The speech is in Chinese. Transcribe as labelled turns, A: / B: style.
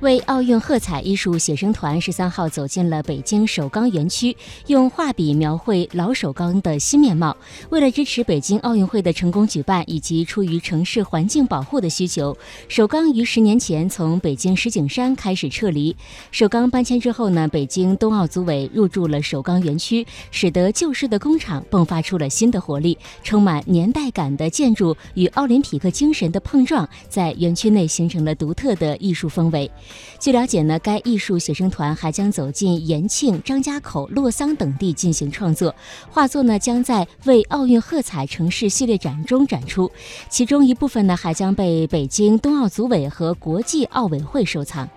A: 为奥运喝彩，艺术写生团十三号走进了北京首钢园区，用画笔描绘老首钢的新面貌。为了支持北京奥运会的成功举办，以及出于城市环境保护的需求，首钢于十年前从北京石景山开始撤离。首钢搬迁之后呢，北京冬奥组委入驻了首钢园区，使得旧式的工厂迸发出了新的活力。充满年代感的建筑与奥林匹克精神的碰撞，在园区内形成了独特的艺术氛围。据了解呢，该艺术写生团还将走进延庆、张家口、洛桑等地进行创作。画作呢将在为奥运喝彩城市系列展中展出，其中一部分呢还将被北京冬奥组委和国际奥委会收藏。